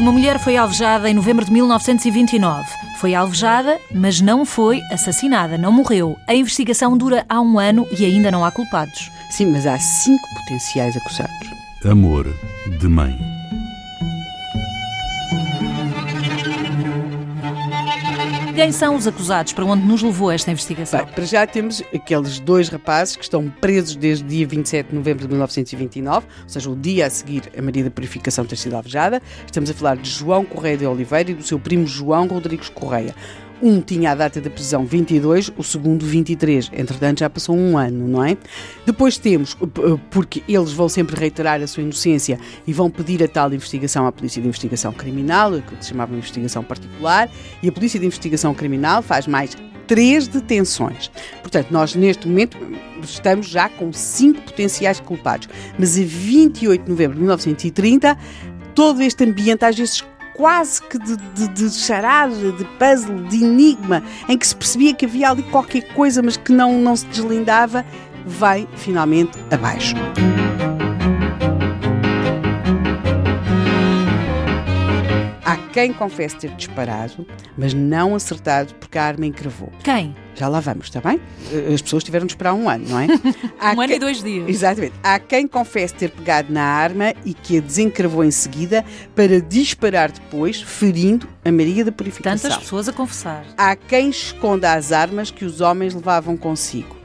Uma mulher foi alvejada em novembro de 1929. Foi alvejada, mas não foi assassinada, não morreu. A investigação dura há um ano e ainda não há culpados. Sim, mas há cinco potenciais acusados. Amor de mãe. Quem são os acusados? Para onde nos levou esta investigação? Bem, para já temos aqueles dois rapazes que estão presos desde dia 27 de novembro de 1929, ou seja, o dia a seguir a Maria da Purificação ter sido alvejada. Estamos a falar de João Correia de Oliveira e do seu primo João Rodrigues Correia. Um tinha a data da prisão 22, o segundo 23. Entretanto, já passou um ano, não é? Depois temos, porque eles vão sempre reiterar a sua inocência e vão pedir a tal investigação à Polícia de Investigação Criminal, que se chamava investigação particular, e a Polícia de Investigação Criminal faz mais três detenções. Portanto, nós neste momento estamos já com cinco potenciais culpados. Mas a 28 de novembro de 1930, todo este ambiente às vezes quase que de, de, de charada, de puzzle, de enigma, em que se percebia que havia ali qualquer coisa, mas que não, não se deslindava, vai finalmente abaixo. Quem confesse ter disparado, mas não acertado porque a arma encravou. Quem? Já lá vamos, está bem? Eh, as pessoas tiveram de esperar um ano, não é? um ano quem... e dois dias. Exatamente. Há quem confesse ter pegado na arma e que a desencravou em seguida para disparar depois, ferindo a Maria da Purificação. Tantas pessoas a confessar. Há quem esconda as armas que os homens levavam consigo.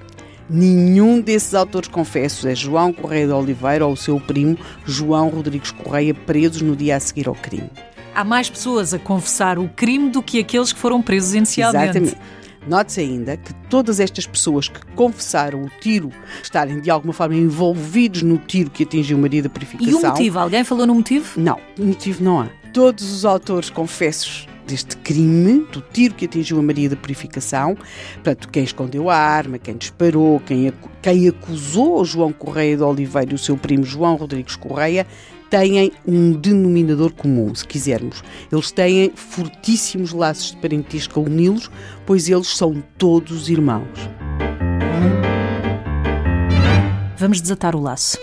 Nenhum desses autores confessos é João Correia de Oliveira ou o seu primo João Rodrigues Correia presos no dia a seguir ao crime. Há mais pessoas a confessar o crime do que aqueles que foram presos inicialmente. Exatamente. Note-se ainda que todas estas pessoas que confessaram o tiro estarem de alguma forma envolvidos no tiro que atingiu Maria da Purificação. E o motivo? Alguém falou no motivo? Não, motivo não há. Todos os autores confessos deste crime, do tiro que atingiu a Maria da Purificação, portanto, quem escondeu a arma, quem disparou, quem, quem acusou João Correia de Oliveira e o seu primo João Rodrigues Correia, têm um denominador comum, se quisermos. Eles têm fortíssimos laços de parentesco a uni-los, pois eles são todos irmãos. Vamos desatar o laço.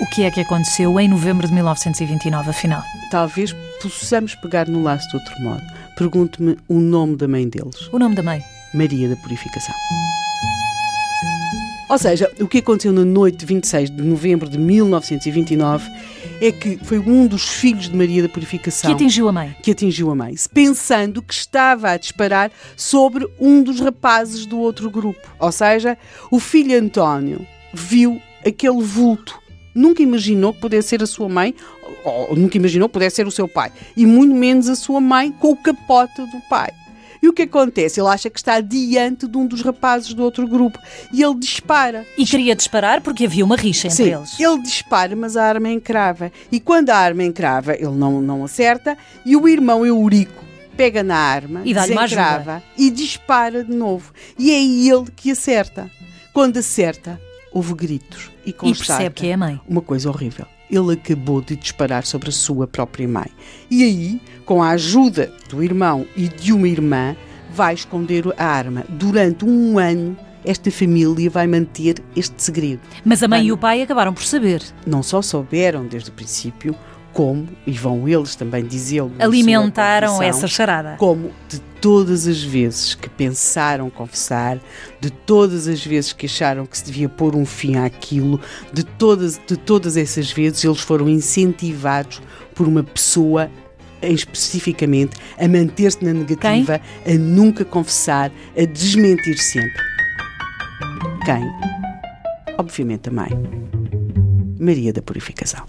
O que é que aconteceu em novembro de 1929, afinal? Talvez possamos pegar no laço de outro modo. Pergunte-me o nome da mãe deles. O nome da mãe? Maria da Purificação. Ou seja, o que aconteceu na noite de 26 de novembro de 1929 é que foi um dos filhos de Maria da Purificação que atingiu a mãe. Que atingiu a mãe, pensando que estava a disparar sobre um dos rapazes do outro grupo. Ou seja, o filho António viu aquele vulto. Nunca imaginou que pudesse ser a sua mãe, ou nunca imaginou que pudesse ser o seu pai, e muito menos a sua mãe com o capote do pai. E o que acontece? Ele acha que está diante de um dos rapazes do outro grupo e ele dispara. E queria disparar porque havia uma rixa entre Sim, eles. Ele dispara, mas a arma encrava. E quando a arma encrava, ele não, não acerta e o irmão Eurico pega na arma, e desencrava e dispara de novo. E é ele que acerta. Quando acerta, houve gritos e constata e percebe que é a mãe. uma coisa horrível ele acabou de disparar sobre a sua própria mãe. E aí, com a ajuda do irmão e de uma irmã, vai esconder a arma. Durante um ano, esta família vai manter este segredo. Mas a mãe vai... e o pai acabaram por saber. Não só souberam desde o princípio, como, e vão eles também dizê-lo, alimentaram essa charada. Como de todas as vezes que pensaram confessar, de todas as vezes que acharam que se devia pôr um fim àquilo, de todas, de todas essas vezes eles foram incentivados por uma pessoa especificamente a manter-se na negativa, Quem? a nunca confessar, a desmentir sempre. Quem? Obviamente a mãe. Maria da Purificação.